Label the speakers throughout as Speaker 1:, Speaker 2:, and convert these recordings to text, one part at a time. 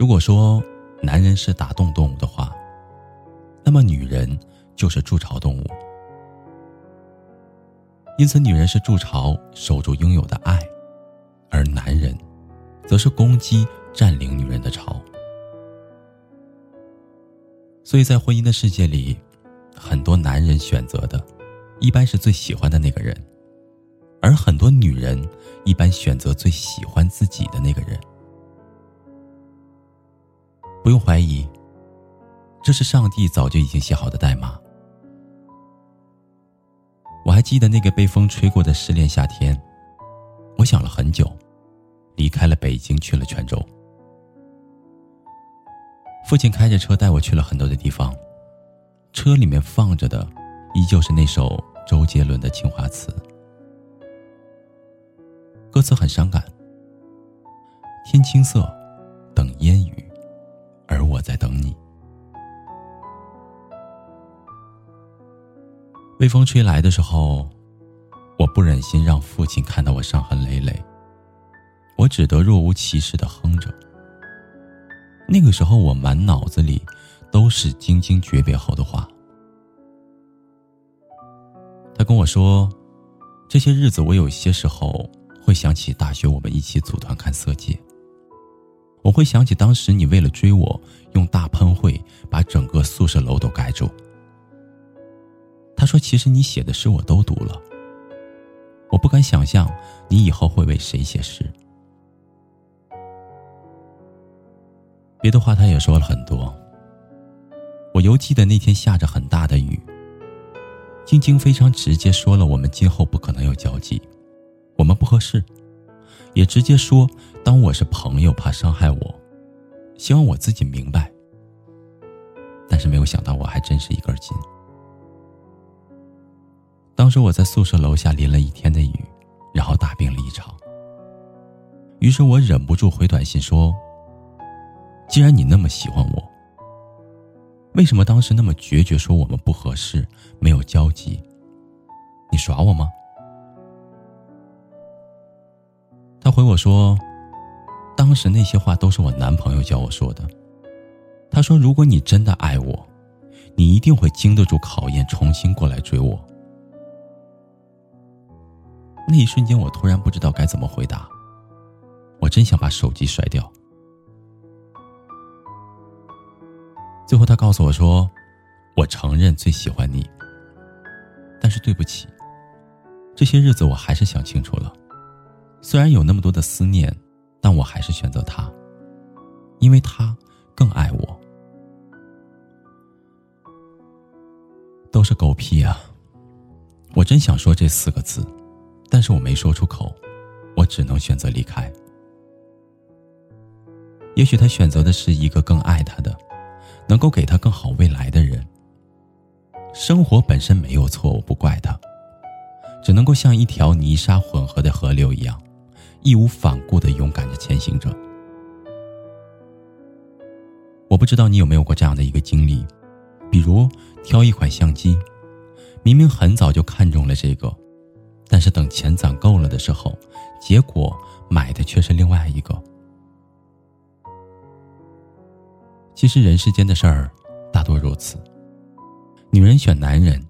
Speaker 1: 如果说男人是打洞动物的话，那么女人就是筑巢动物。因此，女人是筑巢，守住拥有的爱，而男人，则是攻击、占领女人的巢。所以在婚姻的世界里，很多男人选择的，一般是最喜欢的那个人，而很多女人一般选择最喜欢自己的那个人。不用怀疑，这是上帝早就已经写好的代码。我还记得那个被风吹过的失恋夏天，我想了很久，离开了北京，去了泉州。父亲开着车带我去了很多的地方，车里面放着的，依旧是那首周杰伦的《青花瓷》，歌词很伤感。天青色，等烟雨。而我在等你。微风吹来的时候，我不忍心让父亲看到我伤痕累累，我只得若无其事的哼着。那个时候，我满脑子里都是晶晶诀别后的话。他跟我说，这些日子我有些时候会想起大学我们一起组团看色戒。我会想起当时你为了追我，用大喷绘把整个宿舍楼都盖住。他说：“其实你写的诗我都读了。”我不敢想象你以后会为谁写诗。别的话他也说了很多。我犹记得那天下着很大的雨，晶晶非常直接说了我们今后不可能有交集，我们不合适。也直接说，当我是朋友，怕伤害我，希望我自己明白。但是没有想到，我还真是一根筋。当时我在宿舍楼下淋了一天的雨，然后大病了一场。于是我忍不住回短信说：“既然你那么喜欢我，为什么当时那么决绝说我们不合适，没有交集？你耍我吗？”他回我说：“当时那些话都是我男朋友教我说的。他说，如果你真的爱我，你一定会经得住考验，重新过来追我。”那一瞬间，我突然不知道该怎么回答。我真想把手机摔掉。最后，他告诉我说：“我承认最喜欢你，但是对不起，这些日子我还是想清楚了。”虽然有那么多的思念，但我还是选择他，因为他更爱我。都是狗屁啊！我真想说这四个字，但是我没说出口，我只能选择离开。也许他选择的是一个更爱他的，能够给他更好未来的人。生活本身没有错，我不怪他，只能够像一条泥沙混合的河流。义无反顾的勇敢着前行着。我不知道你有没有过这样的一个经历，比如挑一款相机，明明很早就看中了这个，但是等钱攒够了的时候，结果买的却是另外一个。其实人世间的事儿大多如此，女人选男人，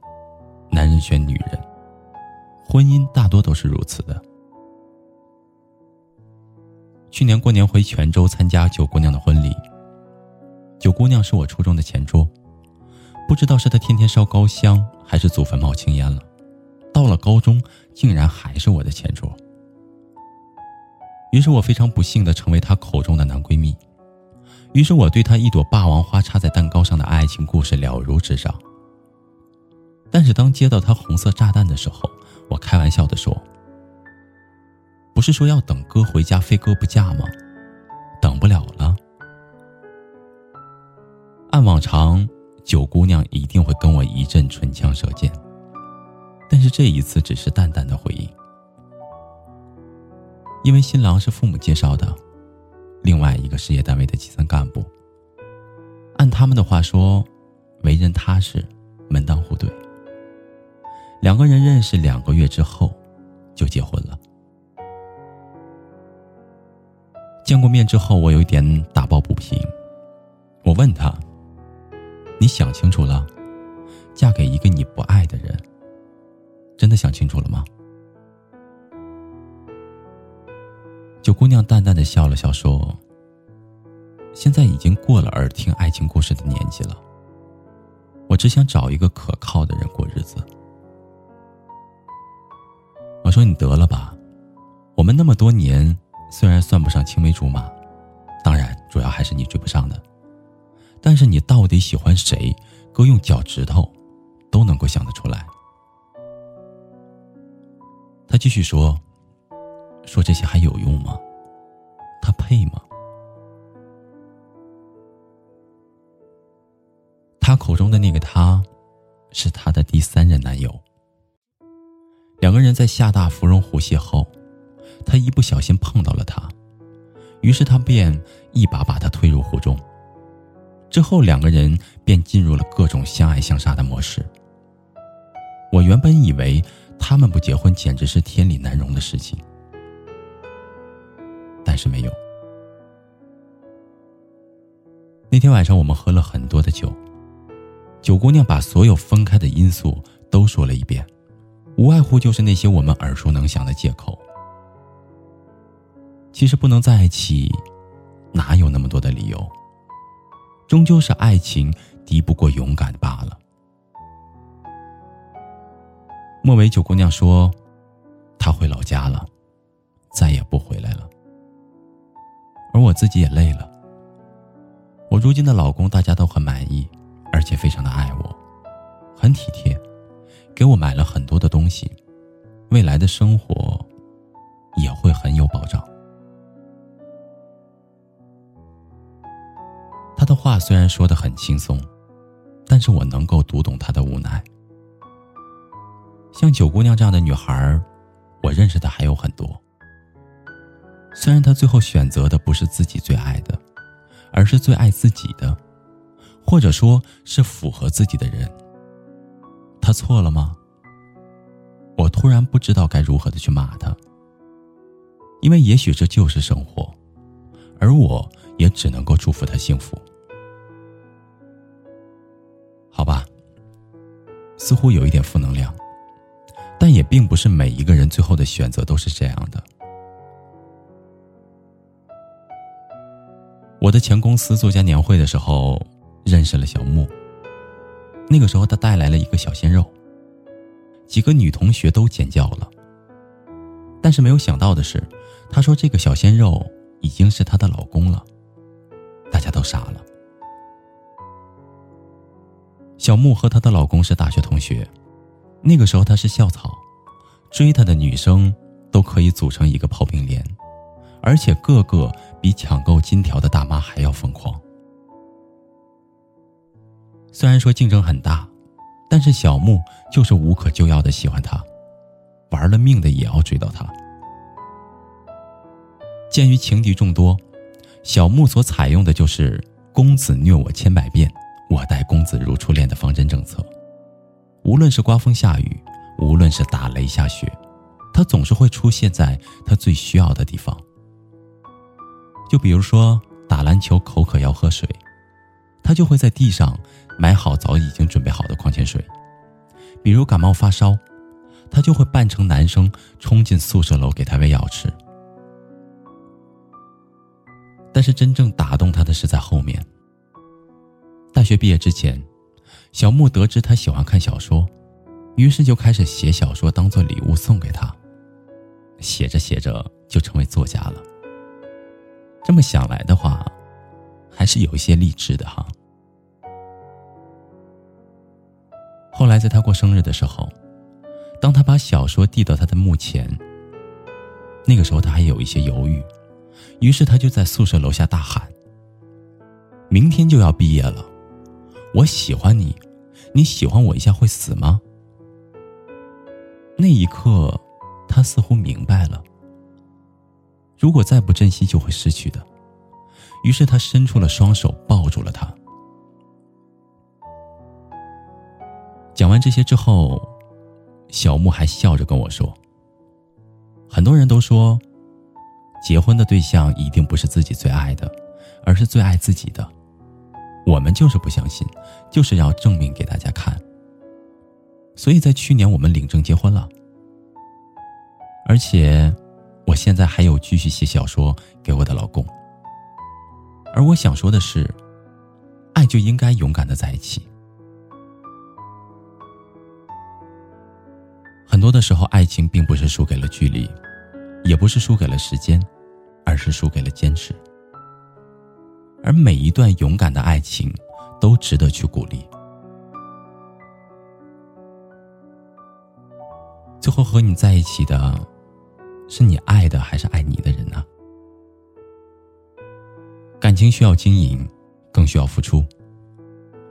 Speaker 1: 男人选女人，婚姻大多都是如此的。去年过年回泉州参加九姑娘的婚礼。九姑娘是我初中的前桌，不知道是她天天烧高香，还是祖坟冒青烟了。到了高中，竟然还是我的前桌。于是我非常不幸的成为她口中的男闺蜜。于是我对她一朵霸王花插在蛋糕上的爱情故事了如指掌。但是当接到她红色炸弹的时候，我开玩笑的说：“不是说要等哥回家非哥不嫁吗？等不了了。按往常，九姑娘一定会跟我一阵唇枪舌剑，但是这一次只是淡淡的回应。因为新郎是父母介绍的，另外一个事业单位的基层干部。按他们的话说，为人踏实，门当户对。两个人认识两个月之后，就结婚了。见过面之后，我有一点打抱不平。我问他：“你想清楚了？嫁给一个你不爱的人，真的想清楚了吗？”九姑娘淡淡的笑了笑，说：“现在已经过了耳听爱情故事的年纪了。我只想找一个可靠的人过日子。”我说：“你得了吧，我们那么多年，虽然算不上青梅竹马，当然主要还是你追不上的。但是你到底喜欢谁，哥用脚趾头都能够想得出来。”他继续说。说这些还有用吗？他配吗？他口中的那个他，是他的第三任男友。两个人在厦大芙蓉湖邂逅，他一不小心碰到了他，于是他便一把把他推入湖中。之后两个人便进入了各种相爱相杀的模式。我原本以为他们不结婚简直是天理难容的事情。但是没有。那天晚上，我们喝了很多的酒，九姑娘把所有分开的因素都说了一遍，无外乎就是那些我们耳熟能详的借口。其实不能在一起，哪有那么多的理由？终究是爱情敌不过勇敢罢了。末尾，九姑娘说：“她回老家了，再也不回来了。”而我自己也累了。我如今的老公，大家都很满意，而且非常的爱我，很体贴，给我买了很多的东西，未来的生活也会很有保障。他的话虽然说的很轻松，但是我能够读懂他的无奈。像九姑娘这样的女孩，我认识的还有很多。虽然他最后选择的不是自己最爱的，而是最爱自己的，或者说是符合自己的人，他错了吗？我突然不知道该如何的去骂他，因为也许这就是生活，而我也只能够祝福他幸福。似乎有一点负能量，但也并不是每一个人最后的选择都是这样的。我的前公司作家年会的时候，认识了小木。那个时候，他带来了一个小鲜肉，几个女同学都尖叫了。但是没有想到的是，他说这个小鲜肉已经是她的老公了，大家都傻了。小木和她的老公是大学同学，那个时候她是校草，追她的女生都可以组成一个炮兵连。而且个个比抢购金条的大妈还要疯狂。虽然说竞争很大，但是小木就是无可救药的喜欢他，玩了命的也要追到他。鉴于情敌众多，小木所采用的就是“公子虐我千百遍，我待公子如初恋”的方针政策。无论是刮风下雨，无论是打雷下雪，他总是会出现在他最需要的地方。就比如说打篮球口渴要喝水，他就会在地上买好早已经准备好的矿泉水；比如感冒发烧，他就会扮成男生冲进宿舍楼给他喂药吃。但是真正打动他的是在后面。大学毕业之前，小木得知他喜欢看小说，于是就开始写小说当做礼物送给他。写着写着就成为作家了。这么想来的话，还是有一些励志的哈。后来在他过生日的时候，当他把小说递到他的墓前，那个时候他还有一些犹豫，于是他就在宿舍楼下大喊：“明天就要毕业了，我喜欢你，你喜欢我一下会死吗？”那一刻，他似乎明白了，如果再不珍惜，就会失去的。于是他伸出了双手，抱住了他。讲完这些之后，小木还笑着跟我说：“很多人都说，结婚的对象一定不是自己最爱的，而是最爱自己的。我们就是不相信，就是要证明给大家看。所以在去年，我们领证结婚了。而且，我现在还有继续写小说给我的老公。”而我想说的是，爱就应该勇敢的在一起。很多的时候，爱情并不是输给了距离，也不是输给了时间，而是输给了坚持。而每一段勇敢的爱情，都值得去鼓励。最后和你在一起的，是你爱的还是爱你的人呢？感情需要经营，更需要付出。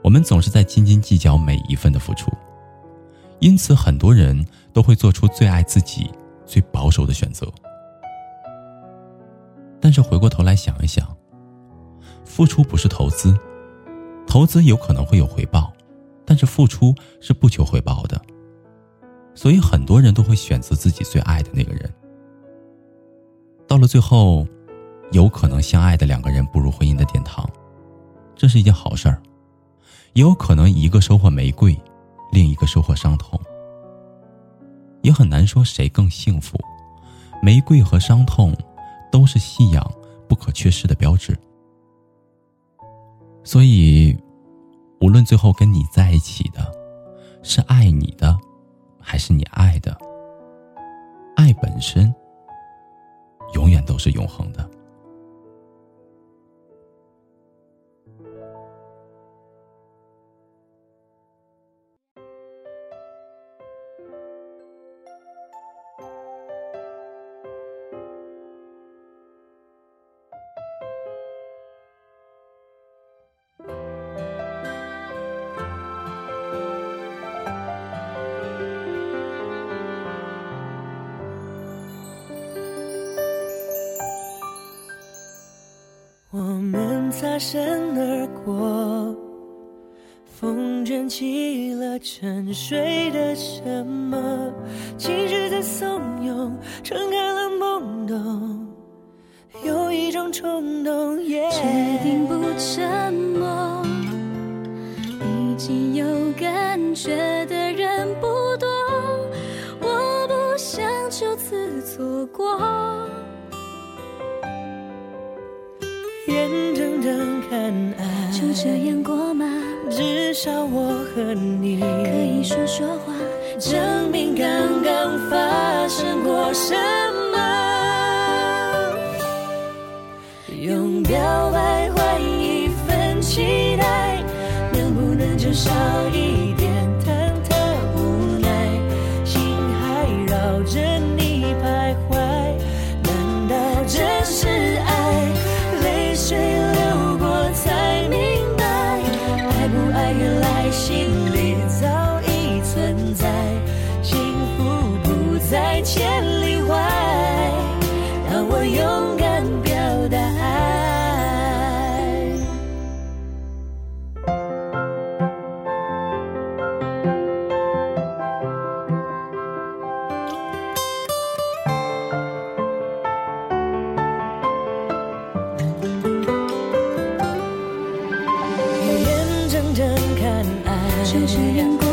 Speaker 1: 我们总是在斤斤计较每一份的付出，因此很多人都会做出最爱自己、最保守的选择。但是回过头来想一想，付出不是投资，投资有可能会有回报，但是付出是不求回报的。所以很多人都会选择自己最爱的那个人，到了最后。有可能相爱的两个人步入婚姻的殿堂，这是一件好事儿；也有可能一个收获玫瑰，另一个收获伤痛。也很难说谁更幸福。玫瑰和伤痛都是信仰不可缺失的标志。所以，无论最后跟你在一起的，是爱你的，还是你爱的，爱本身永远都是永恒的。
Speaker 2: 擦身而过，风卷起了沉睡的什么，情绪在怂恿，撑开了懵懂，有一种冲动，
Speaker 3: 决定不沉默，已经有感觉的人不多，我不想就此错过。就这样过吗？
Speaker 2: 至少我和你
Speaker 3: 可以说说话，
Speaker 2: 证明刚就
Speaker 3: 这样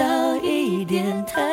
Speaker 2: 少一点忐忑？